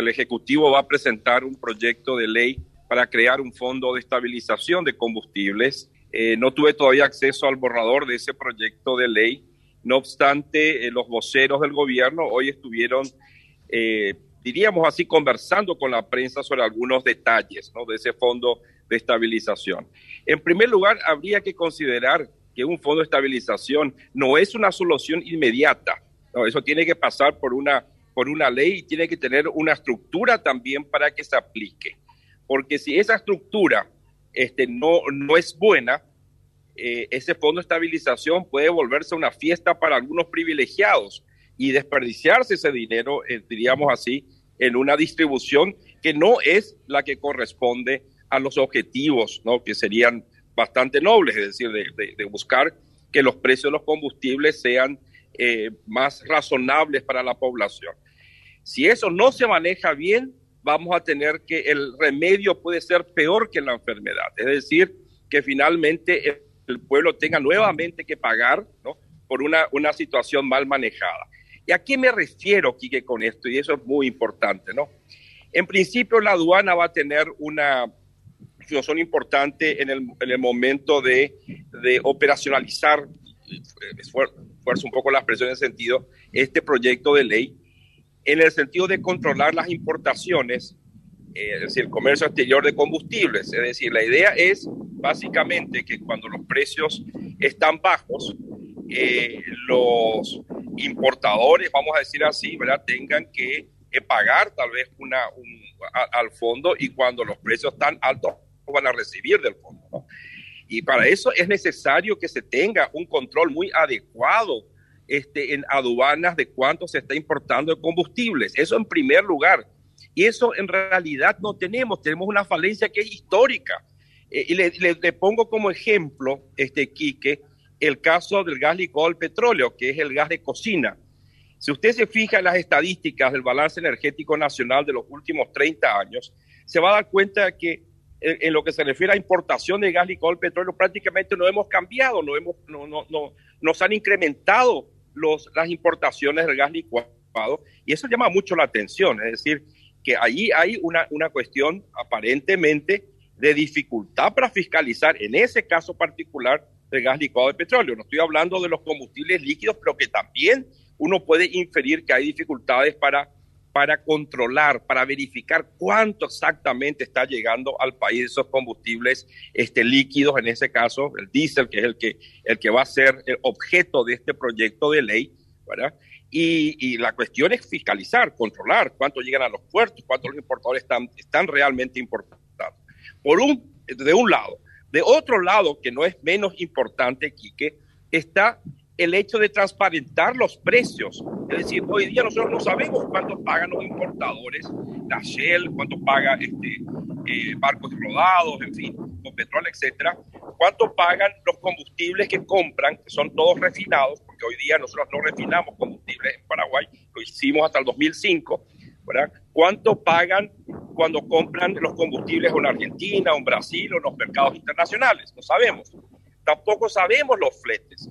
el Ejecutivo va a presentar un proyecto de ley para crear un fondo de estabilización de combustibles. Eh, no tuve todavía acceso al borrador de ese proyecto de ley. No obstante, eh, los voceros del gobierno hoy estuvieron, eh, diríamos así, conversando con la prensa sobre algunos detalles de ese fondo de estabilización. En primer lugar, habría que considerar que un fondo de estabilización no es una solución inmediata. Eso tiene que pasar por una, por una ley y tiene que tener una estructura también para que se aplique. Porque si esa estructura este, no, no es buena, eh, ese fondo de estabilización puede volverse una fiesta para algunos privilegiados y desperdiciarse ese dinero, eh, diríamos así, en una distribución que no es la que corresponde a los objetivos, ¿no? que serían bastante nobles, es decir, de, buscar que los precios de los combustibles sean eh, más razonables para la población. Si eso no se maneja bien, vamos a tener que el remedio puede ser peor que la enfermedad, es decir, que finalmente el pueblo tenga nuevamente que pagar ¿no? por una, una situación mal manejada. ¿Y a qué me refiero, Quique, con esto? Y eso es muy importante, ¿no? En principio, la aduana va a tener una función importante en el, en el momento de, de operacionalizar, esfuerzo un poco la expresión en ese sentido, este proyecto de ley, en el sentido de controlar las importaciones, eh, es decir, el comercio exterior de combustibles. Es decir, la idea es básicamente que cuando los precios están bajos, eh, los importadores, vamos a decir así, ¿verdad? tengan que pagar tal vez una, al fondo y cuando los precios están altos van a recibir del fondo. Y para eso es necesario que se tenga un control muy adecuado este, en aduanas de cuánto se está importando de combustibles. Eso en primer lugar. Y eso en realidad no tenemos, tenemos una falencia que es histórica. Eh, y le, pongo como ejemplo, este Quique, el caso del gas licuado del petróleo, que es el gas de cocina. Si usted se fija en las estadísticas del balance energético nacional de los últimos 30 años, se va a dar cuenta que en, lo que se refiere a importación de gas licuado del petróleo prácticamente no hemos cambiado, no hemos, no, no, no, nos han incrementado los, las importaciones del gas licuado y eso llama mucho la atención, es decir, que ahí hay una, una cuestión aparentemente de dificultad para fiscalizar, en ese caso particular, del gas licuado de petróleo. No estoy hablando de los combustibles líquidos, pero que también uno puede inferir que hay dificultades para, para controlar, para verificar cuánto exactamente está llegando al país esos combustibles este, líquidos, en ese caso el diésel, que es el que, el que va a ser el objeto de este proyecto de ley, ¿verdad? Y, la cuestión es fiscalizar, controlar cuánto llegan a los puertos, cuántos los importadores están, están realmente importando. Por un, de un lado. De otro lado, que no es menos importante, Quique, está el hecho de transparentar los precios. Es decir, hoy día nosotros no sabemos cuánto pagan los importadores, la Shell, cuánto paga este, eh, barcos rodados, en fin, con petróleo, etcétera, cuánto pagan los combustibles que compran, que son todos refinados, porque hoy día nosotros no refinamos combustibles en Paraguay, lo hicimos hasta el 2005, ¿verdad? ¿Cuánto pagan cuando compran los combustibles en Argentina, en Brasil o en los mercados internacionales? No sabemos. Tampoco sabemos los fletes.